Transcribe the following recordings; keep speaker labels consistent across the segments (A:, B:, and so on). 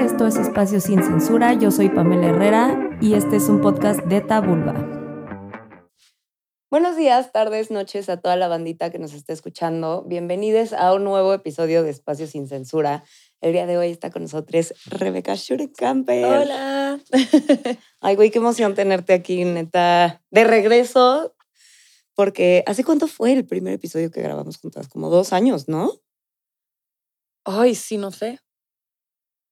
A: Esto es Espacio Sin Censura. Yo soy Pamela Herrera y este es un podcast de Tabulba. Buenos días, tardes, noches a toda la bandita que nos está escuchando. Bienvenidos a un nuevo episodio de Espacio Sin Censura. El día de hoy está con nosotros Rebeca Schurecamper.
B: Hola.
A: Ay, güey, qué emoción tenerte aquí, neta. De regreso, porque ¿hace cuánto fue el primer episodio que grabamos juntas? Como dos años, ¿no?
B: Ay, sí, no sé.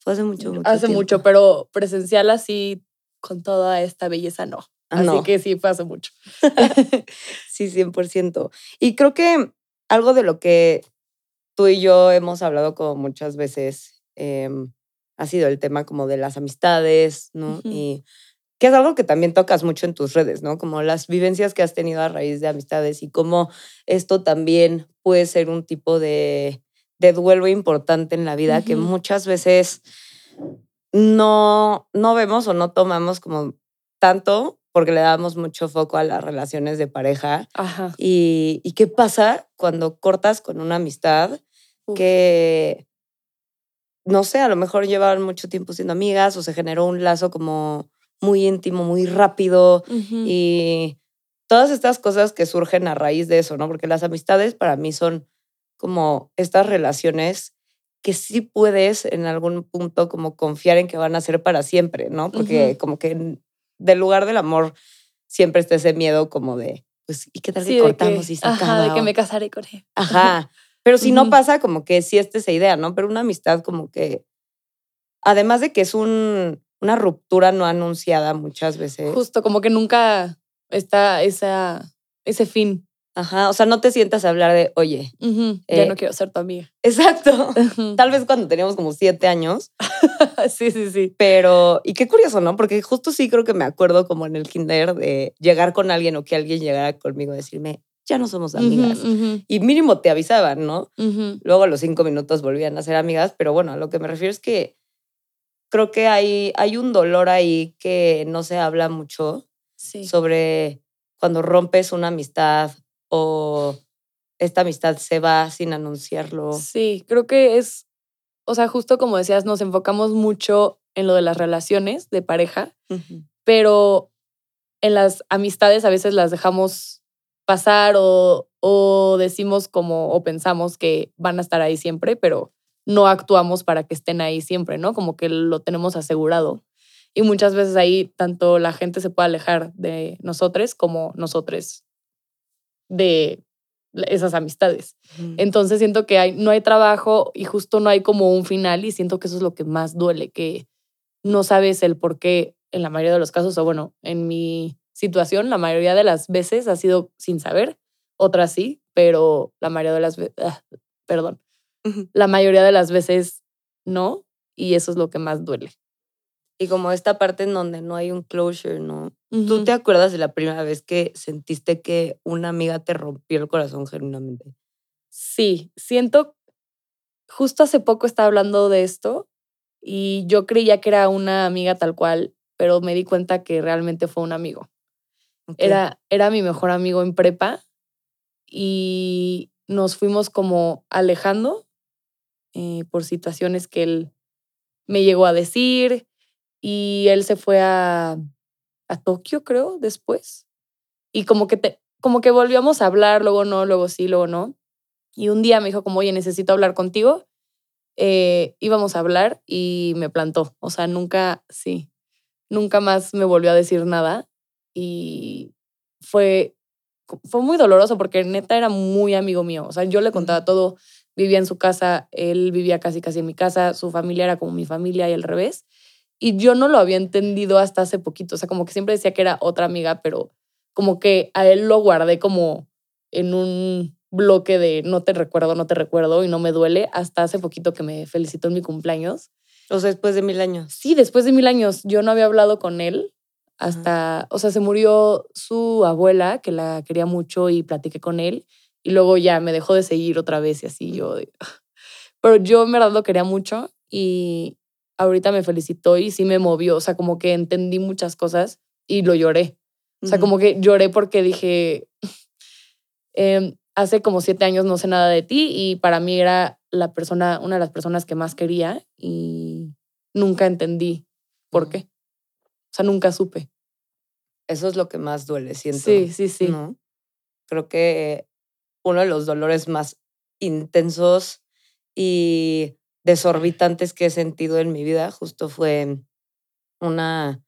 A: Fue hace mucho, mucho
B: Hace
A: tiempo.
B: mucho, pero presencial así, con toda esta belleza, no. Así
A: no.
B: que sí, fue hace mucho.
A: Sí, 100%. Y creo que algo de lo que tú y yo hemos hablado como muchas veces em, ha sido el tema como de las amistades, ¿no? Y que es algo que también tocas mucho en tus redes, ¿no? Como las vivencias que has tenido a raíz de amistades y cómo esto también puede ser un tipo de, de duelo importante en la vida que muchas veces no, no vemos o no tomamos como tanto porque le damos mucho foco a las relaciones de pareja.
B: Ajá.
A: ¿Y, y qué pasa cuando cortas con una amistad
B: Uf.
A: que, no sé, a lo mejor llevaban mucho tiempo siendo amigas o se generó un lazo como muy íntimo, muy rápido y todas estas cosas que surgen a raíz de eso, ¿no? Porque las amistades para mí son como estas relaciones que sí puedes en algún punto como confiar en que van a ser para siempre, ¿no? Porque como que del lugar del amor siempre está ese miedo como de, pues, ¿y qué tal
B: Sí,
A: que
B: de
A: cortamos
B: que,
A: y se
B: ajá, de
A: acaba?
B: que
A: O-
B: me casaré con él.
A: Ajá. Pero si no pasa, como que sí está esa idea, ¿no? Pero una amistad como que, además de que es un, una ruptura no anunciada muchas veces.
B: Justo, como que nunca está esa, ese fin.
A: Ajá, o sea, no te sientas a hablar de, oye,
B: Ya
A: Eh,
B: no quiero ser tu amiga.
A: exacto. Tal vez cuando teníamos como siete años,
B: sí, sí, sí.
A: pero, y qué curioso, ¿no? Porque justo sí creo que me acuerdo como en el kinder de llegar con alguien o que alguien llegara conmigo a decirme, ya no somos amigas. Y mínimo te avisaban, ¿no? Luego a los cinco minutos volvían a ser amigas, pero bueno, a lo que me refiero es que creo que hay, hay un dolor ahí que no se habla mucho
B: Sí.
A: sobre cuando rompes una amistad o esta amistad se va sin anunciarlo.
B: Sí, creo que es, o sea, justo como decías, nos enfocamos mucho en lo de las relaciones de pareja, pero en las amistades a veces las dejamos pasar o, o decimos como o pensamos que van a estar ahí siempre, pero no actuamos para que estén ahí siempre, ¿no? Como que lo tenemos asegurado. Y muchas veces ahí tanto la gente se puede alejar de nosotros como nosotros de esas amistades. Entonces siento que hay, no hay trabajo y justo no hay como un final y siento que eso es lo que más duele, que no sabes el por qué en la mayoría de los casos, o bueno, en mi situación, la mayoría de las veces ha sido sin saber, otras sí, pero la mayoría de las veces, perdón,
A: Ujú.
B: la mayoría de las veces no y eso es lo que más duele.
A: Y como esta parte en donde no hay un closure, ¿no? ¿Tú te acuerdas de la primera vez que sentiste que una amiga te rompió el corazón genuinamente?
B: Sí, siento, justo hace poco estaba hablando de esto y yo creía que era una amiga tal cual, pero me di cuenta que realmente fue un amigo. Era, era mi mejor amigo en prepa y nos fuimos como alejando eh, por situaciones que él me llegó a decir y él se fue a, a Tokio, creo, después. Y como que, te, como que volvíamos a hablar, luego no, luego sí, luego no. Y un día me dijo como, oye, necesito hablar contigo. Eh, íbamos a hablar y me plantó. O sea, nunca, sí, nunca más me volvió a decir nada. Y fue, fue muy doloroso porque neta era muy amigo mío. O sea, yo le contaba todo. Vivía en su casa, él vivía casi casi en mi casa, su familia era como mi familia y al revés. Y yo no lo había entendido hasta hace poquito. O sea, como que siempre decía que era otra amiga, pero como que a él lo guardé como en un bloque de no te recuerdo, no te recuerdo y no me duele hasta hace poquito que me felicitó en mi cumpleaños.
A: O sea, después de mil años.
B: Sí, después de mil años yo no había hablado con él hasta, o sea, se murió su abuela que la quería mucho y platiqué con él y luego ya me dejó de seguir otra vez y así yo. Pero yo en verdad lo quería mucho y ahorita me felicitó y sí me movió, o sea, como que entendí muchas cosas y lo lloré. O sea, como que lloré porque dije, em, hace como siete años no sé nada de ti y para mí era la persona, una de las personas que más quería y nunca entendí por qué. O sea, nunca supe.
A: Eso es lo que más duele, siento.
B: Sí, sí, sí.
A: ¿no? Creo que uno de los dolores más intensos y desorbitantes que he sentido en mi vida justo fue una,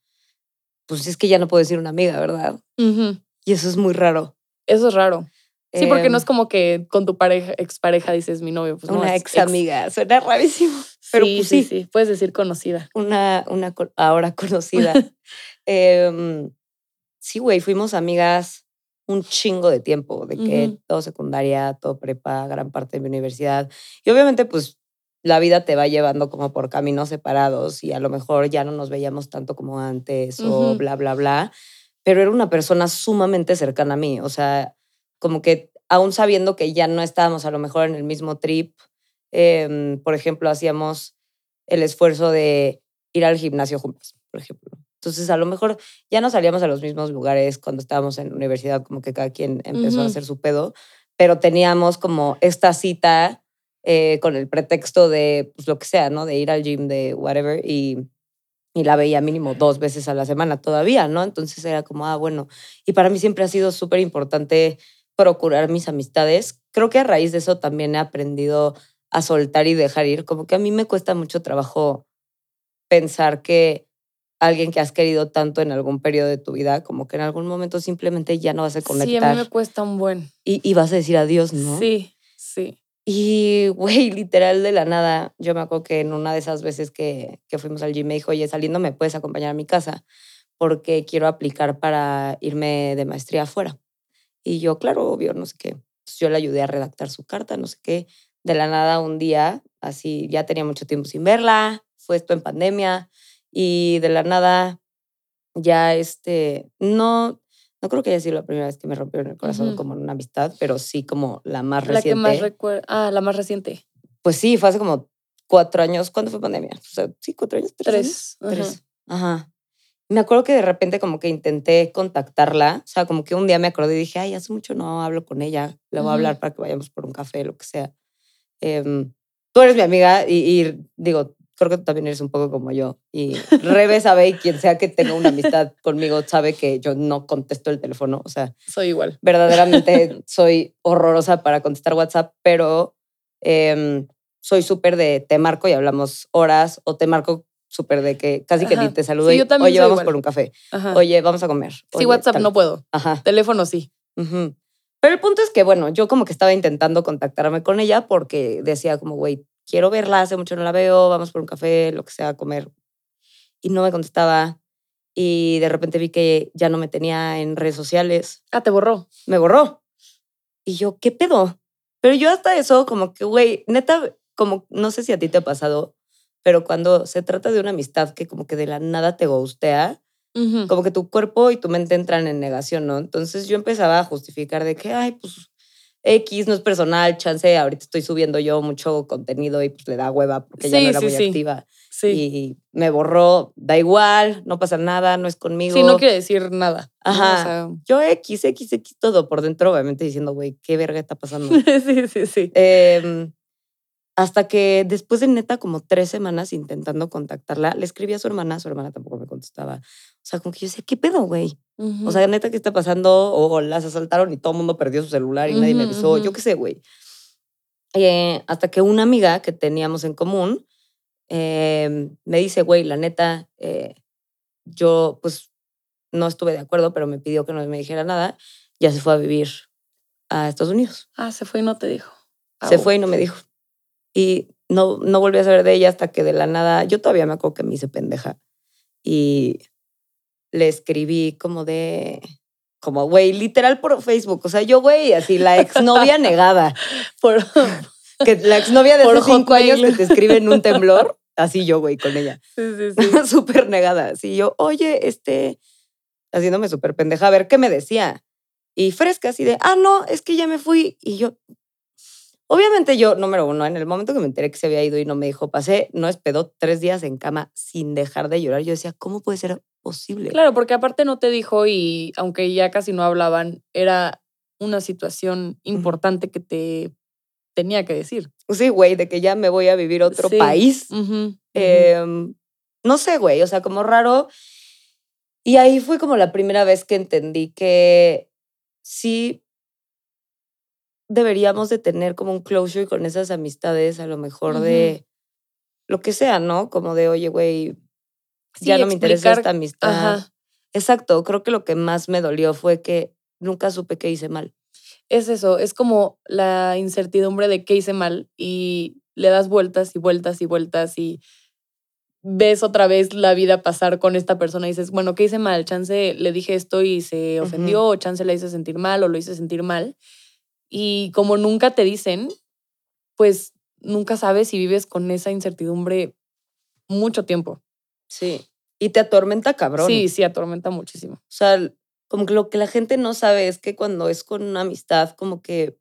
A: pues es que ya no puedo decir una amiga, ¿verdad? Y eso es muy raro.
B: Eso es raro. Sí, porque no
A: Em,
B: es como que con tu pareja, expareja dices mi novio. Pues
A: una ex amiga, suena rarísimo. Pero
B: sí,
A: pues
B: sí,
A: sí.
B: Puedes decir conocida.
A: una, una ahora conocida. Em, sí, güey, fuimos amigas un chingo de tiempo, de que todo secundaria, todo prepa, gran parte de mi universidad. Y obviamente, pues, la vida te va llevando como por caminos separados y a lo mejor ya no nos veíamos tanto como antes o
B: Ujú.
A: bla, bla, bla. Pero era una persona sumamente cercana a mí. O sea, como que aún sabiendo que ya no estábamos a lo mejor en el mismo trip, em, por ejemplo, hacíamos el esfuerzo de ir al gimnasio juntas, por ejemplo. Entonces, a lo mejor ya no salíamos a los mismos lugares cuando estábamos en la universidad, como que cada quien empezó a hacer su pedo, pero teníamos como esta cita eh, con el pretexto de, pues lo que sea, ¿no? De ir al gym, de whatever, y, y la veía mínimo dos veces a la semana todavía, ¿no? Entonces era como, ah, bueno. Y para mí siempre ha sido súper importante procurar mis amistades. Creo que a raíz de eso también he aprendido a soltar y dejar ir. Como que a mí me cuesta mucho trabajo pensar que alguien que has querido tanto en algún periodo de tu vida, como que en algún momento simplemente ya no vas a
B: Sí, a
A: conectar
B: mí me cuesta un buen.
A: y, y vas a decir adiós, ¿no?
B: Sí.
A: Y, güey, literal de la nada, yo me acuerdo que en una de esas veces que, que fuimos al gym me dijo, oye, saliendo me puedes acompañar a mi casa porque quiero aplicar para irme de maestría afuera. Y yo, claro, obvio, no sé qué. Yo le ayudé a redactar su carta, no sé qué. De la nada, un día, así, ya tenía mucho tiempo sin verla, fue esto en pandemia, y de la nada, ya este, no, no creo que haya sido la primera vez que me rompieron el corazón
B: Ujú.
A: como en una amistad, pero sí como la más
B: La
A: reciente.
B: que más recuerdo. Ah, la más reciente.
A: Pues sí, fue hace como cuatro años. ¿Cuándo fue pandemia? O sea, sí, cuatro años, tres. años?
B: Tres. Ajá.
A: Tres. Ajá. Me acuerdo que de repente como que intenté contactarla. O sea, como que un día me acordé y dije, ay, hace mucho no hablo con ella. Le voy a
B: Ujú.
A: hablar para que vayamos por un café, lo que sea. Em, tú eres mi amiga y, y digo, creo que tú también eres un poco como yo. Y Rebe sabe y quien sea que tenga una amistad conmigo sabe que yo no contesto el teléfono. O sea,
B: Soy igual.
A: verdaderamente soy horrorosa para contestar WhatsApp, pero em, soy súper de te marco y hablamos horas o te marco súper de que casi que ni te saludo
B: Sí, yo también
A: oye, vamos
B: igual.
A: por un café,
B: Ajá.
A: oye, vamos a comer.
B: sí, WhatsApp
A: tal".
B: no puedo.
A: Ajá.
B: Teléfono sí.
A: ujú. Pero el punto es que, bueno, yo como que estaba intentando contactarme con ella porque decía como, güey, quiero verla, hace mucho no la veo, vamos por un café, lo que sea, a comer. Y no me contestaba. Y de repente vi que ya no me tenía en redes sociales
B: Ah, te borró.
A: me borró. Y yo, ¿qué pedo? Pero yo hasta eso, como que, güey, neta, como, no sé si a ti te ha pasado, pero cuando se trata de una amistad que como que de la nada te gustea,
B: Ujú.
A: como que tu cuerpo y tu mente entran en negación, ¿no? Entonces yo empezaba a justificar de que, ay, pues X no es personal, chance, ahorita estoy subiendo yo mucho contenido y pues le da hueva porque ya no era
B: sí,
A: muy
B: sí.
A: activa.
B: Sí.
A: Y me borró, da igual, no pasa nada, no es conmigo.
B: Sí, no quiere decir nada.
A: Ajá.
B: O sea,
A: Yo X, X, X, todo por dentro, obviamente diciendo, güey, qué verga está pasando.
B: sí, sí, sí.
A: Em, hasta que después de neta como tres semanas intentando contactarla, le escribí a su hermana, su hermana tampoco me contestaba. O sea, como que yo decía, ¿qué pedo, güey? O sea, neta, ¿qué está pasando? O las asaltaron y todo el mundo perdió su celular y nadie me avisó. Yo qué sé, güey. Eh, hasta que una amiga que teníamos en común em, me dice, güey, la neta, eh, yo pues no estuve de acuerdo, pero me pidió que no me dijera nada. Ya se fue a vivir a Estados Unidos.
B: Ah, se fue y no te dijo.
A: Se
B: Au.
A: fue y no me dijo. Y no, no volví a saber de ella hasta que de la nada, yo todavía me acuerdo que me hice pendeja. Y le escribí como de, como, güey, literal por Facebook. O sea, yo, güey, así, la exnovia negada.
B: Por,
A: Que la exnovia de
B: Por
A: hace cinco años que te escribe en un temblor. Así yo, güey, con ella.
B: sí, sí, sí.
A: súper negada. Así yo, oye, este, haciéndome súper pendeja, a ver qué me decía. Y fresca, así de, ah, no, es que ya me fui. Y yo, obviamente yo, número uno, en el momento que me enteré que se había ido y no me dijo, pasé, no espedó tres días en cama sin dejar de llorar. Yo decía, ¿cómo puede ser posible?
B: Claro, porque aparte no te dijo y aunque ya casi no hablaban, era una situación importante que te tenía que decir.
A: Sí, güey, de que ya me voy a vivir otro
B: Sí.
A: país. Em, no sé, güey, o sea, como raro. Y ahí fue como la primera vez que entendí que sí deberíamos de tener como un closure con esas amistades, a lo mejor de lo que sea, ¿no? Como de, oye, güey, ya no me interesa esta amistad. Exacto, creo que lo que más me dolió fue que nunca supe que hice mal.
B: Es eso, es como la incertidumbre de qué hice mal y le das vueltas y vueltas y vueltas y ves otra vez la vida pasar con esta persona y dices, bueno, ¿qué hice mal? Chance le dije esto y se ofendió, o chance le hice sentir mal o lo hice sentir mal. Y como nunca te dicen, pues nunca sabes si vives con esa incertidumbre mucho tiempo.
A: Sí. Y te atormenta cabrón.
B: Sí, sí, atormenta muchísimo. O
A: sea, como que lo que la gente no sabe es que cuando es con una amistad, como que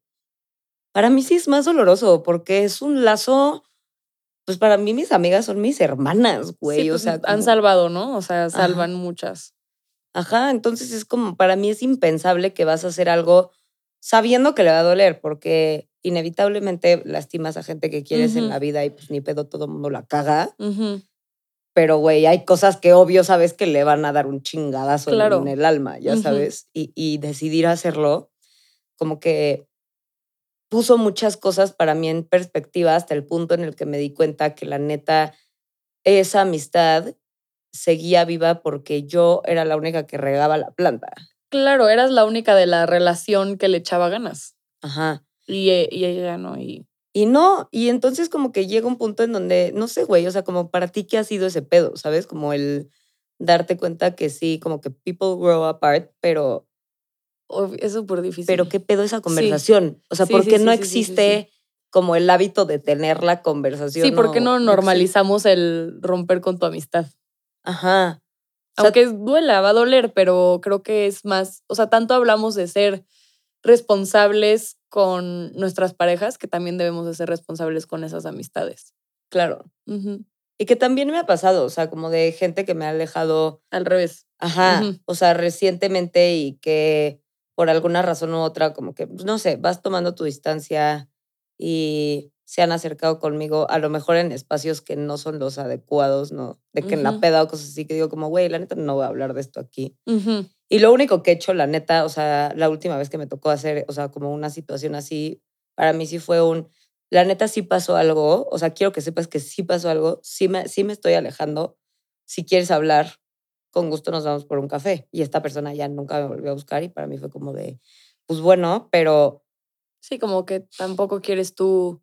A: para mí sí es más doloroso porque es un lazo, pues para mí mis amigas son mis hermanas, güey. o
B: pues,
A: sea,
B: han salvado, ¿no? O sea, salvan muchas.
A: Ajá, entonces es como, para mí es impensable que vas a hacer algo sabiendo que le va a doler, porque inevitablemente lastimas a gente que quieres en la vida y pues ni pedo todo el mundo la caga. Pero, güey, hay cosas que obvio sabes que le van a dar un chingadazo en el alma, ya sabes. Y, y decidir hacerlo, como que puso muchas cosas para mí en perspectiva hasta el punto en el que me di cuenta que la neta, esa amistad seguía viva porque yo era la única que regaba la planta.
B: Claro, eras la única de la relación que le echaba ganas.
A: Ajá.
B: Y, eh, y ella no, y...
A: Y no, y entonces como que llega un punto en donde, no sé, güey, o sea, como para ti, ¿qué ha sido ese pedo? ¿Sabes? Como el darte cuenta que sí, como que people grow apart, pero...
B: Es súper difícil.
A: Pero ¿qué pedo esa conversación? O sea, ¿por qué no existe como el hábito de tener la conversación?
B: Sí, ¿por qué no normalizamos el romper con tu amistad?
A: Ajá.
B: Aunque duela, va a doler, pero creo que es más, o sea, tanto hablamos de ser responsables con nuestras parejas que también debemos de ser responsables con esas amistades.
A: Claro. Y que también me ha pasado, o sea, como de gente que me ha alejado.
B: Al revés.
A: Ajá. O sea, recientemente y que por alguna razón u otra, como que, pues, no sé, vas tomando tu distancia y se han acercado conmigo, a lo mejor en espacios que no son los adecuados, ¿no? De que en la peda o cosas así, que digo como, güey, la neta no voy a hablar de esto aquí. Y lo único que he hecho, la neta, o sea, la última vez que me tocó hacer, o sea, como una situación así, para mí sí fue un, la neta sí pasó algo, o sea, quiero que sepas que sí pasó algo, sí me, sí me estoy alejando, si quieres hablar, con gusto nos vamos por un café. Y esta persona ya nunca me volvió a buscar y para mí fue como de, pues bueno, pero...
B: Sí, como que tampoco quieres tú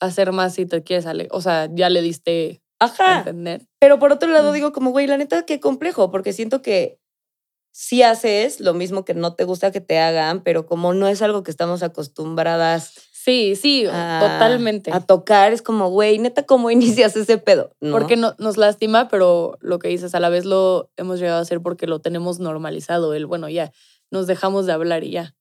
B: hacer más si te quieres salir. O sea, ya le diste
A: Ajá. a entender. Pero por otro lado digo como, güey, la neta, qué complejo, porque siento que sí haces lo mismo que no te gusta que te hagan, pero como no es algo que estamos acostumbradas.
B: Sí, sí, totalmente.
A: A tocar, es como, güey, neta, ¿cómo inicias ese pedo?
B: Porque no, nos lastima, pero lo que dices, a la vez lo hemos llegado a hacer porque lo tenemos normalizado. El, bueno, ya, nos dejamos de hablar y ya.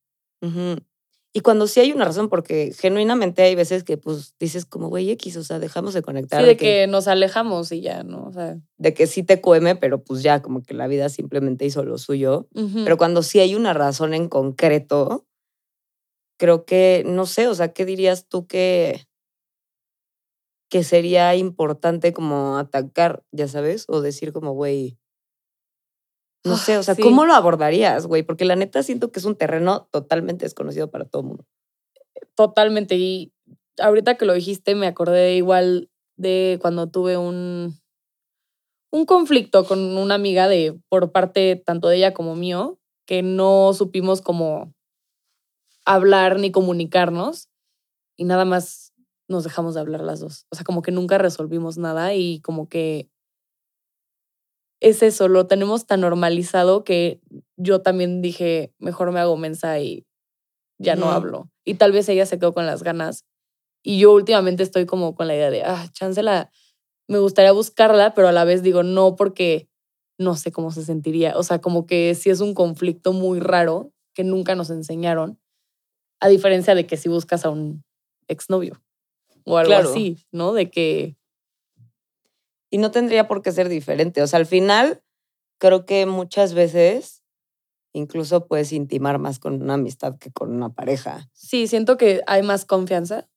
A: Y cuando sí hay una razón, porque genuinamente hay veces que pues dices como, güey, X, o sea, dejamos de conectar.
B: Sí, de, que, nos alejamos y ya, ¿no? O sea.
A: De que sí te cueme, pero pues ya como que la vida simplemente hizo lo suyo. Pero cuando sí hay una razón en concreto, creo que, no sé, o sea, ¿qué dirías tú que, que sería importante como atacar, ya sabes? O decir como, güey, no sé, o sea, ¿cómo lo abordarías, güey? Porque la neta siento que es un terreno totalmente desconocido para todo el mundo.
B: Totalmente. Y ahorita que lo dijiste, me acordé igual de cuando tuve un, un conflicto con una amiga de por parte tanto de ella como mío, que no supimos cómo hablar ni comunicarnos y nada más nos dejamos de hablar las dos. O sea, como que nunca resolvimos nada y como que es eso, lo tenemos tan normalizado que yo también dije, mejor me hago mensa y ya no hablo. Y tal vez ella se quedó con las ganas. Y yo últimamente estoy como con la idea de, ah, chancela, me gustaría buscarla, pero a la vez digo, no, porque no sé cómo se sentiría. O sea, como que sí es un conflicto muy raro que nunca nos enseñaron, a diferencia de que si buscas a un exnovio o algo así, ¿no? De que
A: y no tendría por qué ser diferente. O sea, al final, creo que muchas veces incluso puedes intimar más con una amistad que con una pareja.
B: Sí, siento que hay más confianza,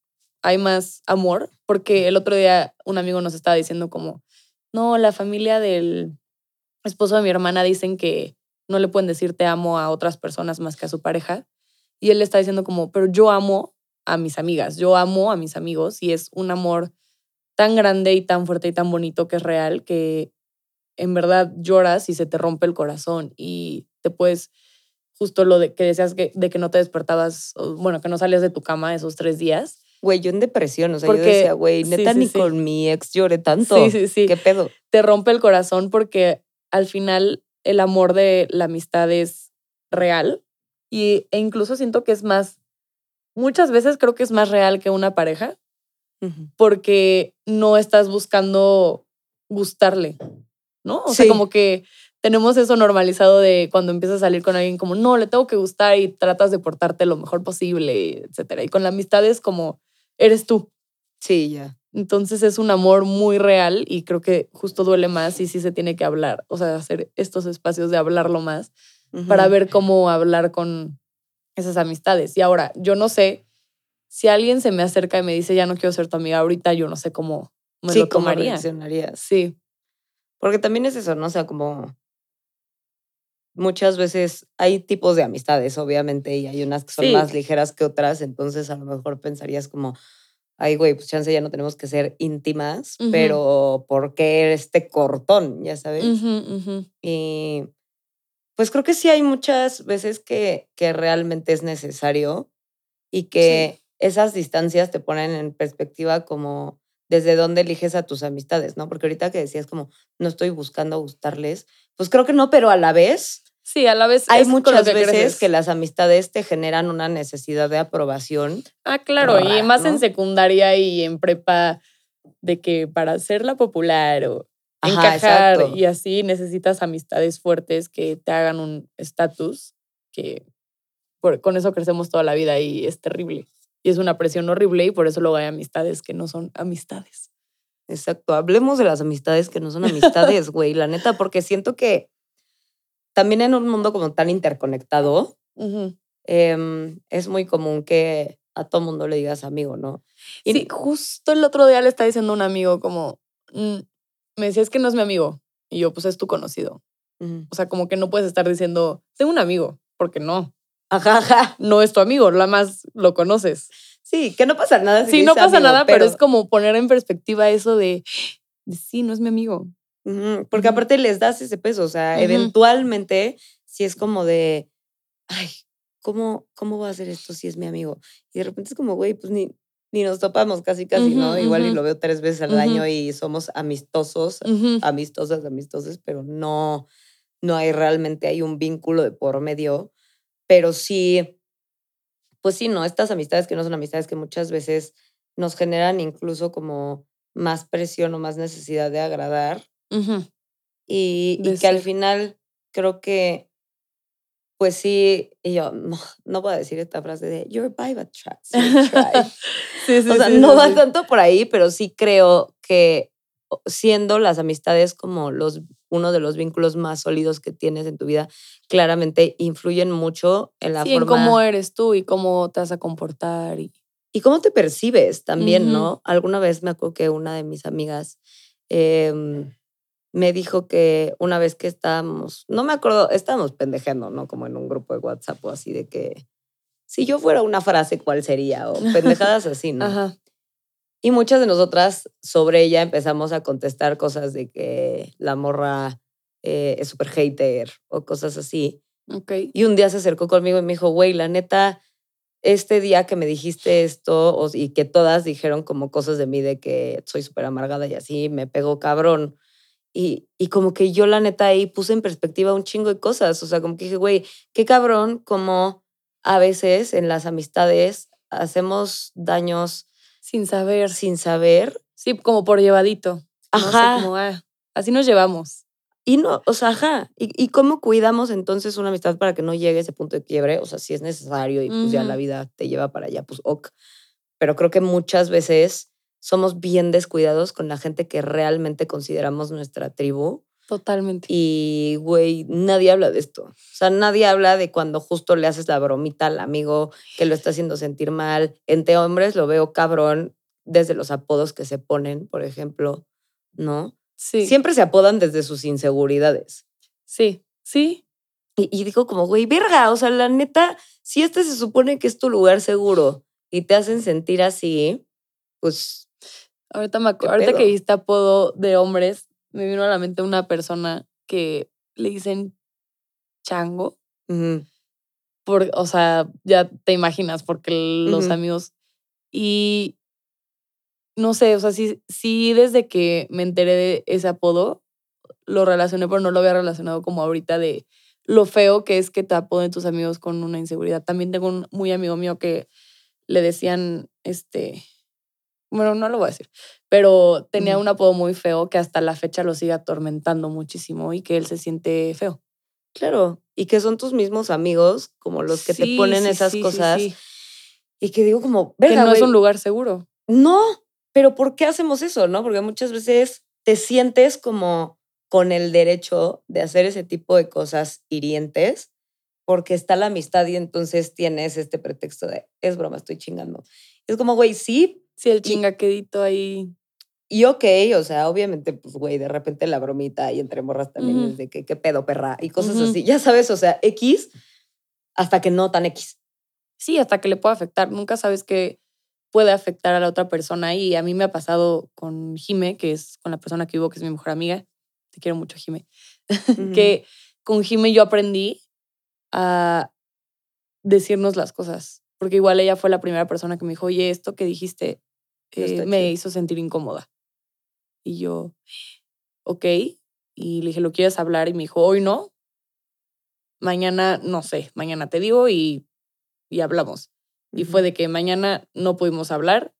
B: hay más amor, porque el otro día un amigo nos estaba diciendo como, no, la familia del esposo de mi hermana dicen que no le pueden decir te amo a otras personas más que a su pareja. Y él le está diciendo como, pero yo amo a mis amigas, yo amo a mis amigos y es un amor tan grande y tan fuerte y tan bonito que es real que en verdad lloras y se te rompe el corazón y te puedes, justo lo de que decías que, de que no te despertabas, bueno, que no salías de tu cama esos tres días.
A: Güey, yo en depresión, o sea, yo decía, güey, neta ni con mi ex lloré tanto. Sí, sí, sí. ¿Qué pedo?
B: Te rompe el corazón porque al final el amor de la amistad es real y, e incluso siento que es más, muchas veces creo que es más real que una pareja porque no estás buscando gustarle, ¿no? O sea, como que tenemos eso normalizado de cuando empiezas a salir con alguien como, no, le tengo que gustar y tratas de portarte lo mejor posible, etcétera. Y con la amistad es como, eres tú.
A: Sí, ya.
B: Entonces es un amor muy real y creo que justo duele más y sí se tiene que hablar, o sea, hacer estos espacios de hablarlo más para ver cómo hablar con esas amistades. Y ahora, yo no sé si alguien se me acerca y me dice, ya no quiero ser tu amiga ahorita, yo no sé cómo me lo tomaría. Sí.
A: Porque también es eso, ¿no? O sea, como muchas veces hay tipos de amistades, obviamente, y hay unas que son más ligeras que otras, entonces a lo mejor pensarías como, ay, güey, pues chance ya no tenemos que ser íntimas, pero ¿por qué este cortón? Ya sabes. Y pues creo que sí hay muchas veces que, que realmente es necesario y que esas distancias te ponen en perspectiva como desde dónde eliges a tus amistades, ¿no? Porque ahorita que decías como no estoy buscando gustarles, pues creo que no, pero a la vez.
B: Sí, a la vez.
A: Hay muchas veces que las amistades te generan una necesidad de aprobación.
B: Ah, claro, y más en secundaria y en prepa, de que para ser la popular o encajar y así necesitas amistades fuertes que te hagan un estatus que con eso crecemos toda la vida y es terrible. Y es una presión horrible y por eso luego hay amistades que no son amistades.
A: Exacto. Hablemos de las amistades que no son amistades, güey, la neta, porque siento que también en un mundo como tan interconectado, em, es muy común que a todo mundo le digas amigo, ¿no?
B: Y sí, justo el otro día le está diciendo un amigo como, mm, me decía, es que no es mi amigo. Y yo, pues es tu conocido. O sea, como que no puedes estar diciendo, tengo un amigo, porque no.
A: Ajá,
B: No es tu amigo, la más lo conoces.
A: Sí, que no pasa nada.
B: sí, no pasa nada, pero... es como poner en perspectiva eso de, sí, no es mi amigo.
A: porque aparte les das ese peso, o sea, eventualmente si es como de, ay, ¿cómo, ¿cómo va a hacer esto si es mi amigo? Y de repente es como, güey, pues ni, ni nos topamos casi, casi, ¿no? Igual y lo veo tres veces al año y somos amistosos, amistosas, amistosas, pero no, no hay realmente, hay un vínculo de por medio pero sí, pues sí, ¿no? Estas amistades que no son amistades que muchas veces nos generan incluso como más presión o más necesidad de agradar. Y, que al final creo que, pues sí, y yo no, no voy a decir esta frase de you're by but sí, sí, o sea, no va tanto por ahí, pero sí creo que siendo las amistades como los uno de los vínculos más sólidos que tienes en tu vida, claramente influyen mucho en la
B: sí, forma. en cómo eres tú y cómo te vas a comportar. Y,
A: y cómo te percibes también, ¿no? Alguna vez me acuerdo que una de mis amigas em, me dijo que una vez que estábamos, no me acuerdo, estábamos pendejando, ¿no? Como en un grupo de WhatsApp o así de que si yo fuera una frase, ¿cuál sería? O pendejadas así, ¿no? Ajá. Y muchas de nosotras sobre ella empezamos a contestar cosas de que la morra eh, es súper hater o cosas así.
B: Okay.
A: Y un día se acercó conmigo y me dijo, güey, la neta, este día que me dijiste esto y que todas dijeron como cosas de mí de que soy súper amargada y así, me pegó cabrón. Y, y como que yo la neta ahí puse en perspectiva un chingo de cosas. O sea, como que dije, güey, qué cabrón como a veces en las amistades hacemos daños
B: sin saber.
A: Sin saber.
B: Sí, como por llevadito. Ajá. como, ah, así nos llevamos.
A: Y no, o sea, ajá. ¿Y, cómo cuidamos entonces una amistad para que no llegue a ese punto de quiebre? O sea, si es necesario y pues ya la vida te lleva para allá, pues ok. Pero creo que muchas veces somos bien descuidados con la gente que realmente consideramos nuestra tribu.
B: Totalmente.
A: Y, güey, nadie habla de esto. O sea, nadie habla de cuando justo le haces la bromita al amigo que lo está haciendo sentir mal. Entre hombres lo veo cabrón desde los apodos que se ponen, por ejemplo, ¿no?
B: Sí.
A: siempre se apodan desde sus inseguridades.
B: Sí, sí.
A: Y, y digo como, güey, verga, o sea, la neta, si este se supone que es tu lugar seguro y te hacen sentir así, pues,
B: Ahorita, me acu-
A: ¿Qué
B: ahorita que dijiste apodo de hombres, me vino a la mente una persona que le dicen chango. Por, o sea, ya te imaginas, porque los amigos. Y no sé, o sea, sí, sí, desde que me enteré de ese apodo, lo relacioné, pero no lo había relacionado como ahorita de lo feo que es que te apoden tus amigos con una inseguridad. También tengo un muy amigo mío que le decían, este, bueno, no lo voy a decir, pero tenía un apodo muy feo que hasta la fecha lo sigue atormentando muchísimo y que él se siente feo.
A: claro. Y que son tus mismos amigos, como los que te ponen
B: sí,
A: esas
B: sí,
A: cosas. Y que digo como,
B: Que no es un lugar seguro.
A: No, pero ¿por qué hacemos eso, no? Porque muchas veces te sientes como con el derecho de hacer ese tipo de cosas hirientes porque está la amistad y entonces tienes este pretexto de, es broma, estoy chingando. Es como, güey, sí,
B: Sí, el chingaquedito ahí.
A: y ok, o sea, obviamente, pues, güey, de repente la bromita y entre morras también es de que, qué pedo, perra, y cosas así. Ya sabes, o sea, X hasta que no tan X.
B: Sí, hasta que le pueda afectar. Nunca sabes qué puede afectar a la otra persona. Y a mí me ha pasado con Jime, que es con la persona que vivo, que es mi mejor amiga. Te quiero mucho, Jime. Que con Jime yo aprendí a decirnos las cosas. Porque igual ella fue la primera persona que me dijo, oye, esto que dijiste
A: No
B: eh, me
A: chido".
B: hizo sentir incómoda. Y yo, ok. Y le dije, ¿lo quieres hablar? Y me dijo, hoy no. Mañana, no sé, mañana te digo y, y hablamos. Y fue de que mañana no pudimos hablar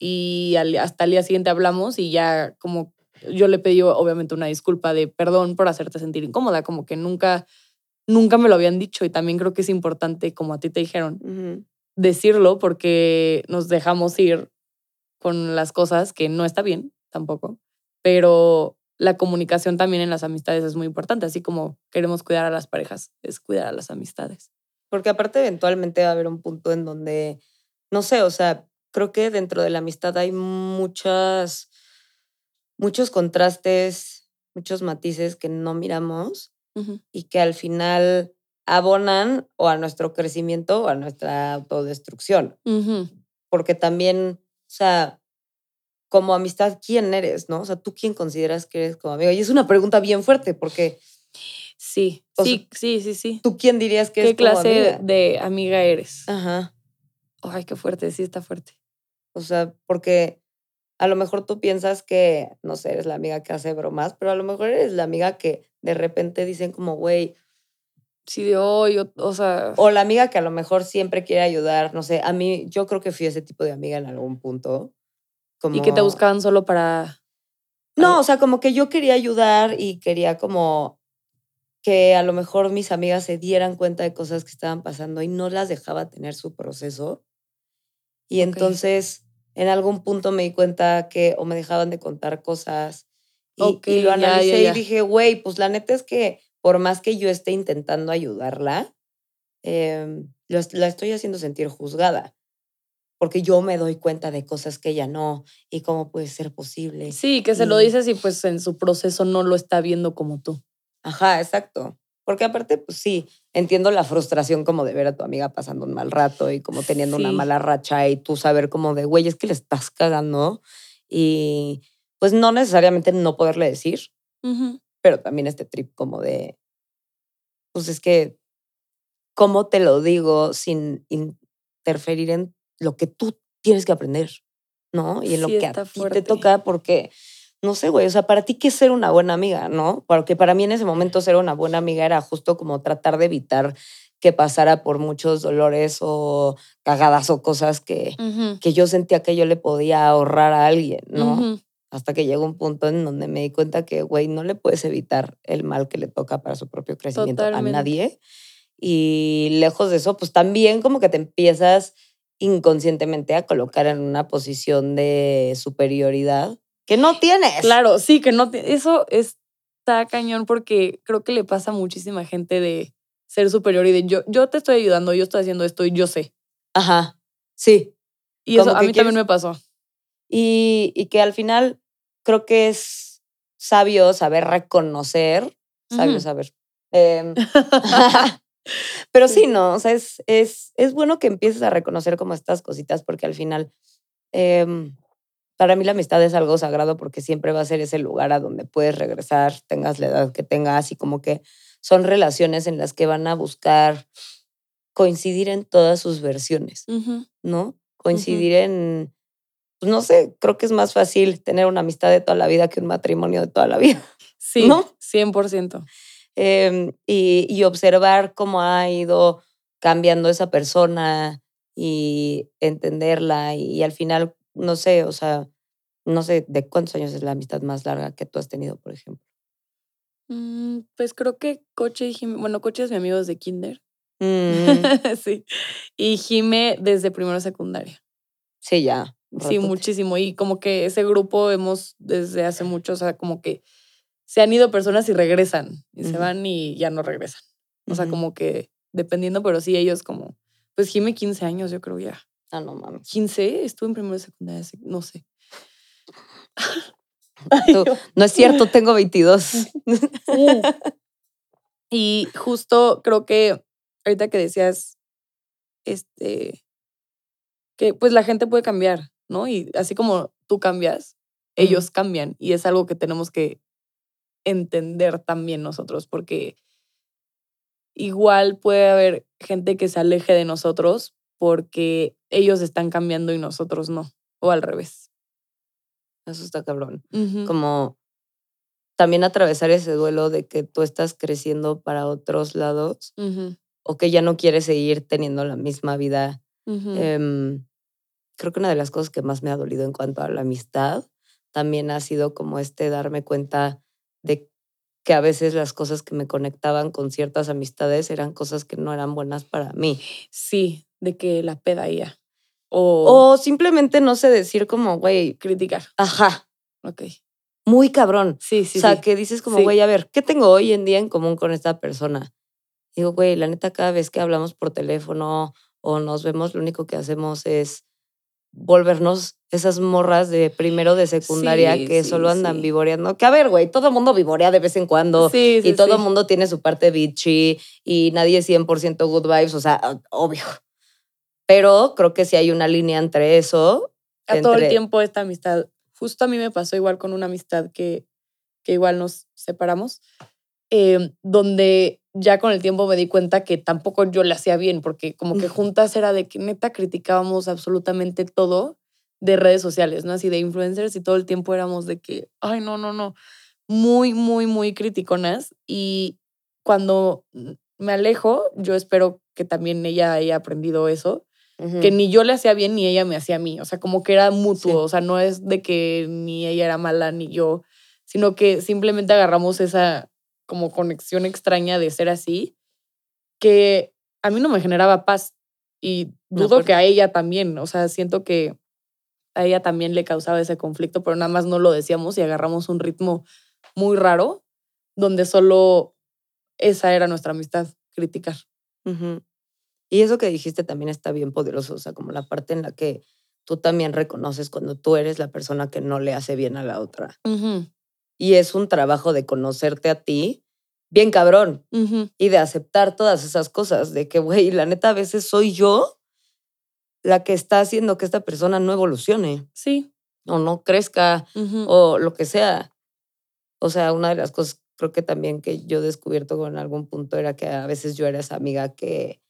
B: y al- hasta el día siguiente hablamos y ya como yo le pedí obviamente una disculpa de perdón por hacerte sentir incómoda, como que nunca, nunca me lo habían dicho y también creo que es importante, como a ti te dijeron, decirlo porque nos dejamos ir con las cosas que no está bien tampoco, pero la comunicación también en las amistades es muy importante, así como queremos cuidar a las parejas, es cuidar a las amistades.
A: Porque aparte eventualmente va a haber un punto en donde, no sé, o sea, creo que dentro de la amistad hay muchas, muchos contrastes, muchos matices que no miramos y que al final abonan o a nuestro crecimiento o a nuestra autodestrucción.
B: Ujú.
A: Porque también, o sea, como amistad, ¿quién eres? ¿No? O sea, ¿tú quién consideras que eres como amigo? Y es una pregunta bien fuerte porque
B: Sí,
A: O sea,
B: sí, sí, sí, sí.
A: ¿tú quién dirías que
B: ¿Qué
A: es como
B: clase
A: amiga?
B: de amiga eres?
A: Ajá.
B: Ay, qué fuerte, sí está fuerte.
A: O sea, porque a lo mejor tú piensas que, no sé, eres la amiga que hace bromas, pero a lo mejor eres la amiga que de repente dicen como, güey,
B: Sí, de hoy, o, o sea,
A: o la amiga que a lo mejor siempre quiere ayudar, no sé, a mí, yo creo que fui ese tipo de amiga en algún punto. Como...
B: y que te buscaban solo para...
A: No, o sea, como que yo quería ayudar y quería como que a lo mejor mis amigas se dieran cuenta de cosas que estaban pasando y no las dejaba tener su proceso. Y
B: Ok.
A: entonces en algún punto me di cuenta que o me dejaban de contar cosas y, y lo
B: ya, ya,
A: analicé
B: ya.
A: y dije, güey, pues la neta es que por más que yo esté intentando ayudarla, em, lo la estoy haciendo sentir juzgada. Porque yo me doy cuenta de cosas que ella no y cómo puede ser posible.
B: Sí, que se lo dices y pues en su proceso no lo está viendo como tú.
A: Ajá, exacto. Porque aparte, pues sí, entiendo la frustración como de ver a tu amiga pasando un mal rato y como teniendo una mala racha y tú saber como de, güey, es que le estás cagando y pues no necesariamente no poderle decir,
B: Ujú.
A: Pero también este trip como de, pues es que, ¿cómo te lo digo sin interferir en lo que tú tienes que aprender? ¿No? Y en lo que a ti te toca porque, no sé, güey, o sea, para ti, ¿qué es ser una buena amiga? ¿No? Porque para mí en ese momento ser una buena amiga era justo como tratar de evitar que pasara por muchos dolores o cagadas o cosas que, que yo sentía que yo le podía ahorrar a alguien, ¿no? Hasta que llegó un punto en donde me di cuenta que, güey, no le puedes evitar el mal que le toca para su propio crecimiento
B: Totalmente.
A: a nadie. Y lejos de eso, pues también como que te empiezas inconscientemente a colocar en una posición de superioridad que no tienes.
B: Claro, sí, que no. eso está cañón porque creo que le pasa a muchísima gente de ser superior y de yo, yo te estoy ayudando, yo estoy haciendo esto y yo sé.
A: Ajá, sí.
B: Y eso a mí
A: quieres-
B: también me pasó.
A: Y, y que al final creo que es sabio saber reconocer, sabio saber. Em, pero sí, no, o sea, es, es, es bueno que empieces a reconocer como estas cositas porque al final, em, para mí la amistad es algo sagrado porque siempre va a ser ese lugar a donde puedes regresar, tengas la edad que tengas y como que son relaciones en las que van a buscar coincidir en todas sus versiones. ¿no? Coincidir en, pues no sé, creo que es más fácil tener una amistad de toda la vida que un matrimonio de toda la vida.
B: Sí,
A: ¿No?
B: 100%.
A: Em, y, y observar cómo ha ido cambiando esa persona y entenderla y, al final, no sé, o sea, no sé de cuántos años es la amistad más larga que tú has tenido, por ejemplo.
B: Mm, pues creo que Coche y Jime, bueno, Coche es mi amigo desde kinder.
A: Mm,
B: sí. Y Jime desde primero secundaria.
A: sí, ya.
B: Sí, muchísimo. Y como que ese grupo hemos desde hace mucho, o sea, como que se han ido personas y regresan. Y se van y ya no regresan. O sea, como que dependiendo, pero sí, ellos como, pues Jime 15 años, yo creo ya.
A: Ah, no mames.
B: 15, estuve en primero de secundaria, no sé.
A: Tú, no es cierto, tengo 22.
B: Uh. Y justo creo que ahorita que decías, este, que pues la gente puede cambiar, ¿no? Y así como tú cambias, ellos cambian. Y es algo que tenemos que entender también nosotros, porque igual puede haber gente que se aleje de nosotros porque ellos están cambiando y nosotros no, o al revés.
A: Eso está cabrón. Como también atravesar ese duelo de que tú estás creciendo para otros lados o que ya no quieres seguir teniendo la misma vida. Creo que una de las cosas que más me ha dolido en cuanto a la amistad también ha sido como este darme cuenta de que a veces las cosas que me conectaban con ciertas amistades eran cosas que no eran buenas para mí.
B: Sí, de que la peda ya. O,
A: O simplemente no sé decir como, güey,
B: criticar.
A: ajá,
B: Ok.
A: muy cabrón.
B: Sí, sí,
A: o sea,
B: sí.
A: que dices como,
B: Sí.
A: güey, a ver, ¿qué tengo hoy en día en común con esta persona? Digo, güey, la neta, cada vez que hablamos por teléfono o nos vemos, lo único que hacemos es volvernos esas morras de primero de secundaria
B: Sí,
A: que
B: sí,
A: solo andan
B: sí.
A: vivoreando. Que a ver, güey, todo mundo vivorea de vez en cuando. Y todo mundo tiene su parte bitchy y nadie es 100% good vibes, o sea, obvio. Pero creo que sí hay una línea entre eso.
B: A todo el
A: entre-
B: tiempo esta amistad. Justo a mí me pasó igual con una amistad que, que igual nos separamos, eh, donde ya con el tiempo me di cuenta que tampoco yo le hacía bien, porque como que juntas era de que neta criticábamos absolutamente todo de redes sociales, ¿no? Así de influencers y todo el tiempo éramos de que, ay, no, no, no, muy, muy, muy criticonas. Y cuando me alejo, yo espero que también ella haya aprendido eso, que ni yo le hacía bien ni ella me hacía a mí. O sea, como que era mutuo.
A: Sí.
B: O sea, no es de que ni ella era mala ni yo, sino que simplemente agarramos esa como conexión extraña de ser así, que a mí no me generaba paz. Y dudo que a ella también. O sea, siento que a ella también le causaba ese conflicto, pero nada más no lo decíamos y agarramos un ritmo muy raro, donde solo esa era nuestra amistad, criticar.
A: Y eso que dijiste también está bien poderoso, o sea, como la parte en la que tú también reconoces cuando tú eres la persona que no le hace bien a la otra. Y es un trabajo de conocerte a ti bien cabrón y de aceptar todas esas cosas, de que, güey, la neta a veces soy yo la que está haciendo que esta persona no evolucione
B: Sí.
A: o no crezca o lo que sea. O sea, una de las cosas creo que también que yo he descubierto en algún punto era que a veces yo era esa amiga que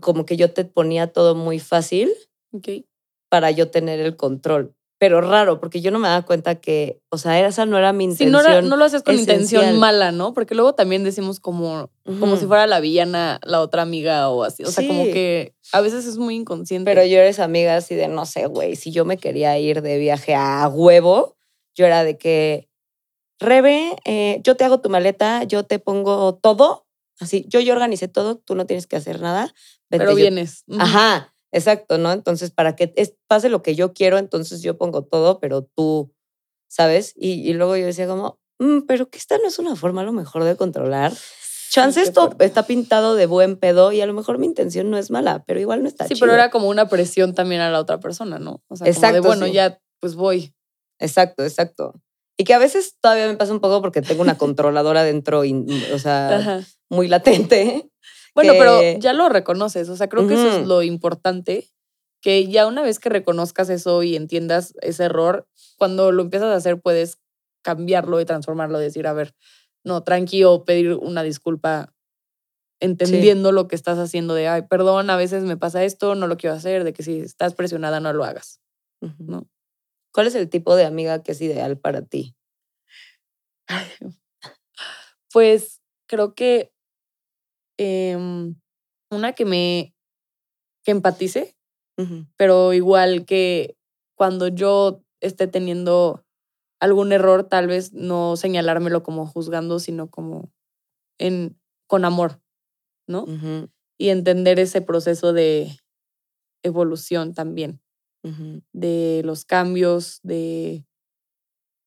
A: como que yo te ponía todo muy fácil para yo tener el control. Pero raro, porque yo no me daba cuenta que, o sea, esa no era mi
B: Sí,
A: intención.
B: no, era- no lo haces con intención mala, ¿no? Porque luego también decimos como, como si fuera la villana, la otra amiga o así. O sea, como
A: Sí.
B: que a veces es muy inconsciente.
A: Pero yo era esa amiga así de, no sé, güey, si yo me quería ir de viaje a huevo, yo era de que, Rebe, eh, yo te hago tu maleta, yo te pongo todo, así, yo ya organicé todo, tú no tienes que hacer nada. vente,
B: Pero
A: yo-
B: vienes.
A: Ajá, exacto, ¿no? Entonces, para que es- pase lo que yo quiero, entonces yo pongo todo, pero tú, ¿sabes? Y, y luego yo decía como, "Mm, pero que esta no es una forma a lo mejor de controlar. Chance esto está pintado de buen pedo y a lo mejor mi intención no es mala, pero igual no está
B: Sí,
A: chido.
B: pero era como una presión también a la otra persona, ¿no? O sea, como de, bueno,
A: sí.
B: ya, pues voy.
A: Exacto, exacto. Y que a veces todavía me pasa un poco porque tengo una controladora dentro, y, o sea,
B: Ajá.
A: muy latente.
B: Bueno,
A: que-
B: pero ya lo reconoces, o sea, creo que eso es lo importante, que ya una vez que reconozcas eso y entiendas ese error, cuando lo empiezas a hacer puedes cambiarlo y transformarlo, decir, a ver, no, tranqui o pedir una disculpa entendiendo lo que estás haciendo de, ay, perdón, a veces me pasa esto, no lo quiero hacer, de que si estás presionada no lo hagas. ¿no?
A: ¿Cuál es el tipo de amiga que es ideal para ti?
B: Pues creo que em, una que me, que empatice, pero igual que cuando yo esté teniendo algún error, tal vez no señalármelo como juzgando, sino como en, con amor, ¿no? Y entender ese proceso de evolución también, de los cambios, de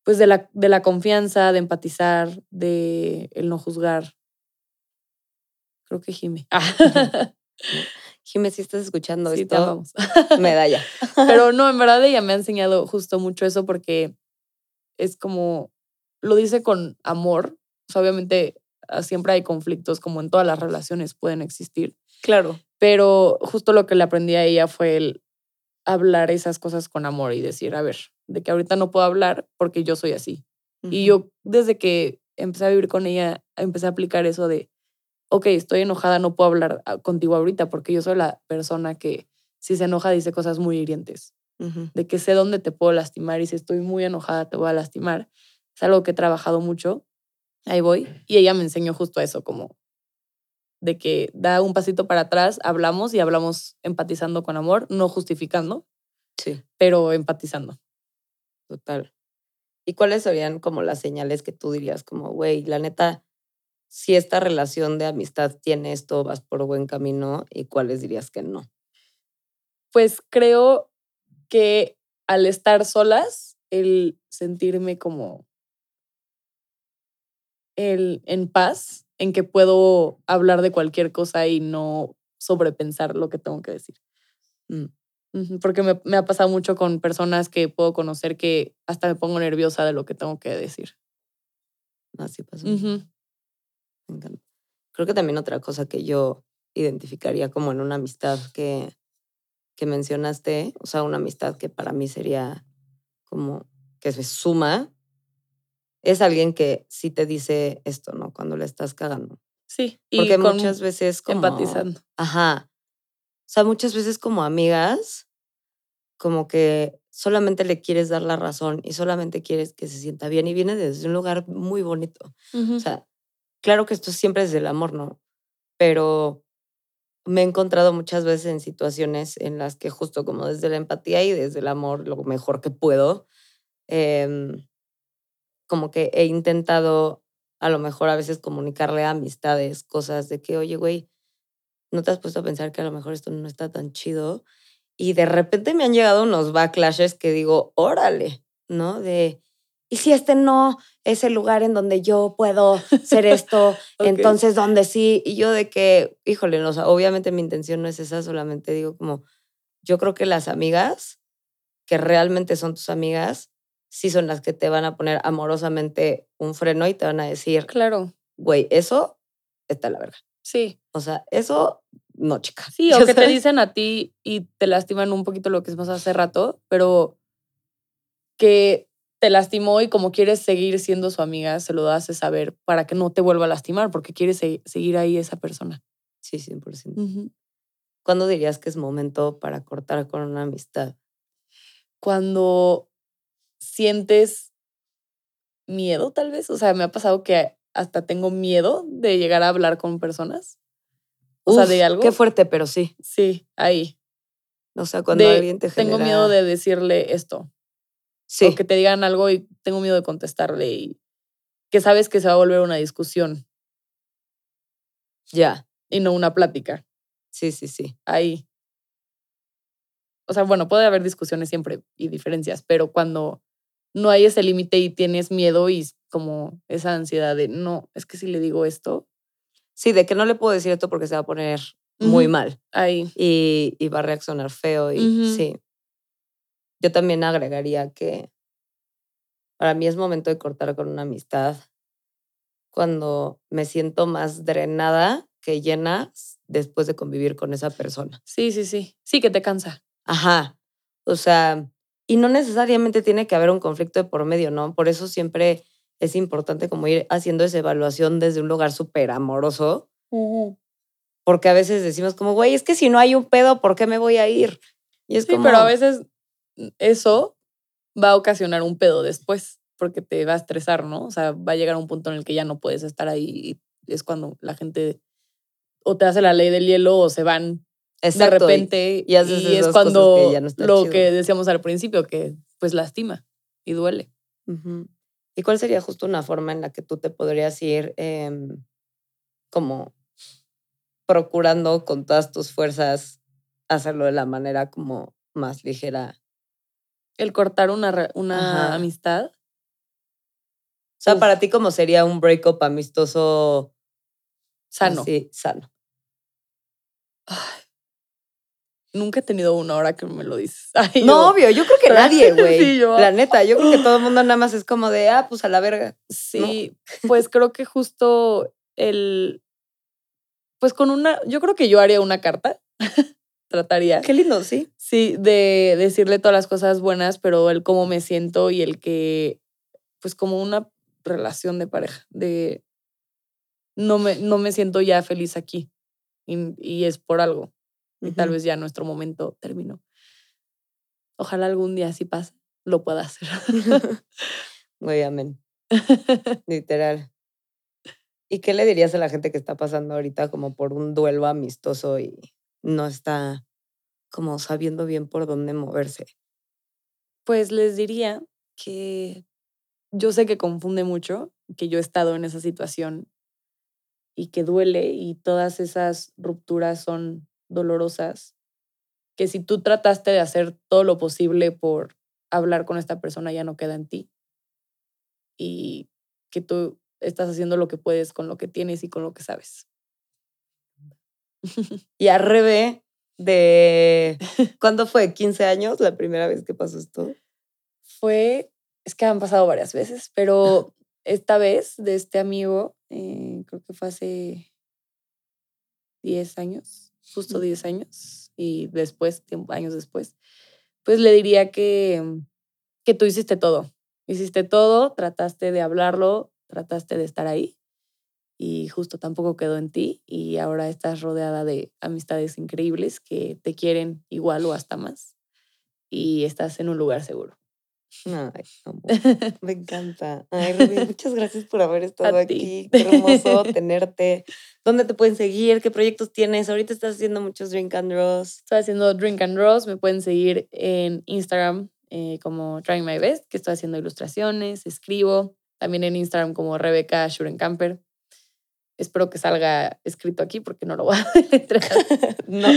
B: pues de la, de la confianza, de empatizar, de el no juzgar. Creo que Jime.
A: Jimé, si estás escuchando
B: sí,
A: esto, medalla.
B: Pero no, en verdad ella me ha enseñado justo mucho eso porque es como, lo dice con amor. O sea, obviamente ah, siempre hay conflictos, como en todas las relaciones pueden existir.
A: Claro.
B: Pero justo lo que le aprendí a ella fue el hablar esas cosas con amor y decir, a ver, de que ahorita no puedo hablar porque yo soy así. Y yo desde que empecé a vivir con ella, empecé a aplicar eso de, ok, estoy enojada, no puedo hablar ah, contigo ahorita porque yo soy la persona que si se enoja dice cosas muy hirientes,
A: Ujú.
B: de que sé dónde te puedo lastimar y si estoy muy enojada te voy a lastimar. Es algo que he trabajado mucho. Ahí voy. Y ella me enseñó justo eso, como de que da un pasito para atrás, hablamos y hablamos empatizando con amor, no justificando,
A: Sí,
B: pero empatizando.
A: total. ¿Y cuáles serían como las señales que tú dirías como, güey, la neta, si esta relación de amistad tiene esto, vas por buen camino? ¿Y cuáles dirías que no?
B: Pues creo que al estar solas, el sentirme como el en paz, en que puedo hablar de cualquier cosa y no sobrepensar lo que tengo que decir.
A: Mm.
B: Porque me, ha pasado mucho con personas que puedo conocer que hasta me pongo nerviosa de lo que tengo que decir.
A: Así. Me encanta. Creo que también otra cosa que yo identificaría como en una amistad que, que mencionaste, o sea, una amistad que para mí sería como que se suma, es alguien que sí te dice esto, ¿no? Cuando le estás cagando.
B: Sí, y
A: Porque
B: con-
A: muchas veces como...
B: empatizando.
A: Ajá. O sea, muchas veces como amigas, como que solamente le quieres dar la razón y solamente quieres que se sienta bien y viene desde un lugar muy bonito. O sea, claro que esto siempre es del amor, ¿no? Pero me he encontrado muchas veces en situaciones en las que justo como desde la empatía y desde el amor, lo mejor que puedo, em, como que he intentado a lo mejor a veces comunicarle amistades cosas de que, oye, güey, no te has puesto a pensar que a lo mejor esto no está tan chido. Y de repente me han llegado unos backlashes que digo, órale, ¿no? De, ¿y si este no es el lugar en donde yo puedo ser esto?
B: Ok.
A: Entonces, ¿dónde sí? Y yo de que, híjole, no, o sea, obviamente mi intención no es esa, solamente digo como, yo creo que las amigas que realmente son tus amigas, sí son las que te van a poner amorosamente un freno y te van a decir,
B: Claro,
A: güey, eso está la verga.
B: sí.
A: O sea, eso no, chica.
B: Sí, o que te
A: sabes.
B: dicen a ti y te lastiman un poquito lo que hicimos hace rato, pero que te lastimó y como quieres seguir siendo su amiga, se lo haces saber para que no te vuelva a lastimar, porque quieres se- seguir ahí esa persona.
A: Sí, 100%. ¿Cuándo dirías que es momento para cortar con una amistad?
B: Cuando sientes miedo, tal vez, o sea, me ha pasado que hasta tengo miedo de llegar a hablar con personas. O sea,
A: Uf,
B: de algo.
A: Qué fuerte, pero sí.
B: Sí, ahí.
A: O sea, cuando
B: De,
A: alguien te genera...
B: Tengo miedo de decirle esto.
A: Sí,
B: o que te digan algo y tengo miedo de contestarle y que sabes que se va a volver una discusión
A: ya.
B: y no una plática.
A: Sí, sí, sí.
B: Ahí. O sea, bueno, puede haber discusiones siempre y diferencias, pero cuando no hay ese límite y tienes miedo y como esa ansiedad de no, es que si le digo esto,
A: Sí, de que no le puedo decir esto porque se va a poner muy mal
B: ahí.
A: y, y va a reaccionar feo. Y sí. Yo también agregaría que, para mí es momento de cortar con una amistad cuando me siento más drenada que llena después de convivir con esa persona.
B: Sí, sí, sí. Sí, que te cansa.
A: Ajá. O sea, y no necesariamente tiene que haber un conflicto de por medio, ¿no? Por eso siempre es importante como ir haciendo esa evaluación desde un lugar súper amoroso. Porque a veces decimos como, güey, es que si no hay un pedo, ¿por qué me voy a ir? Y es
B: Sí,
A: como,
B: pero a veces eso va a ocasionar un pedo después, porque te va a estresar, ¿no? O sea, va a llegar a un punto en el que ya no puedes estar ahí y es cuando la gente o te hace la ley del hielo o se van
A: Exacto,
B: de
A: y-
B: repente
A: y
B: es cuando
A: cosas que ya no está
B: lo
A: chido.
B: que decíamos al principio, que pues lastima y duele.
A: ¿Y cuál sería justo una forma en la que tú te podrías ir em, como procurando con todas tus fuerzas hacerlo de la manera como más ligera?
B: El cortar una, una
A: Ajá.
B: amistad.
A: O sea,
B: Uf.
A: para ti, como sería un breakup amistoso
B: Sano.
A: así, sano?
B: Ay, nunca he tenido una hora que me lo dices. Ay,
A: No,
B: yo-
A: obvio, yo creo que nadie, güey.
B: Sí, yo-
A: La neta, yo creo que todo el mundo nada más es como de, ah, pues a la verga.
B: Sí, pues creo que justo el. Pues con una. Yo creo que yo haría una carta. Trataría.
A: Qué lindo, sí.
B: Sí, de decirle todas las cosas buenas, pero el cómo me siento y el que. Pues como una relación de pareja. De. No me, no me siento ya feliz aquí. Y, y es por algo. Y tal vez ya nuestro momento terminó. Ojalá algún día sí pase, lo pueda hacer.
A: Güey, amén. Literal. ¿Y qué le dirías a la gente que está pasando ahorita como por un duelo amistoso y no está como sabiendo bien por dónde moverse?
B: Pues les diría que yo sé que confunde mucho, que yo he estado en esa situación y que duele y todas esas rupturas son dolorosas, que si tú trataste de hacer todo lo posible por hablar con esta persona ya no queda en ti y que tú estás haciendo lo que puedes con lo que tienes y con lo que sabes.
A: Y a Rebe, de. ¿Cuándo fue? ¿15 años la primera vez que pasó esto?
B: Fue, es que han pasado varias veces, pero esta vez de este amigo, eh, creo que fue hace 10 años, justo
A: Mm.
B: 10 años, y después, años después, pues le diría que, que tú hiciste todo. Hiciste todo, trataste de hablarlo, trataste de estar ahí, y justo tampoco quedó en ti, y ahora estás rodeada de amistades increíbles que te quieren igual o hasta más, y estás en un lugar seguro.
A: Ay, amor, me encanta. Ay, Rebe, muchas gracias por haber estado
B: A ti.
A: aquí. Qué hermoso tenerte. ¿Dónde te pueden seguir? ¿Qué proyectos tienes? Ahorita estás haciendo muchos Drink and Draws.
B: Estoy haciendo Drink and Draws. Me pueden seguir en Instagram eh, como Trying My Best, que estoy haciendo ilustraciones, escribo. También en Instagram como Rebeca Schurenkamper. Espero que salga escrito aquí porque no lo voy a deletrear.
A: No,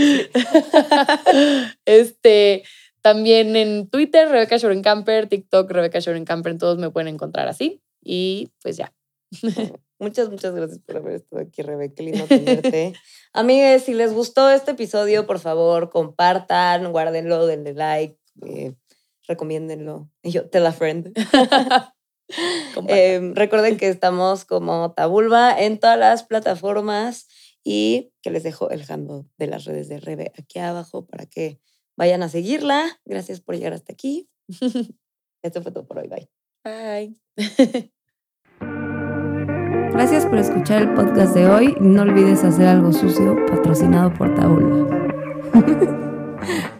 B: este, también en Twitter, Rebeca Schurenkamper, TikTok, Rebeca Schurenkamper, todos me pueden encontrar así. Y pues ya.
A: Muchas, muchas gracias por haber estado aquí, Rebe. Qué lindo tenerte. Amigues, si les gustó este episodio, por favor, compartan, guárdenlo, denle like, eh, recomiéndenlo. Y yo, tell a friend. Eh, recuerden que estamos como Tabulba en todas las plataformas y que les dejo el handle de las redes de Rebe aquí abajo para que vayan a seguirla. Gracias por llegar hasta aquí. Esto fue todo por hoy. Bye.
B: Bye.
C: Gracias por escuchar el podcast de hoy. No olvides hacer algo sucio patrocinado por Tabula.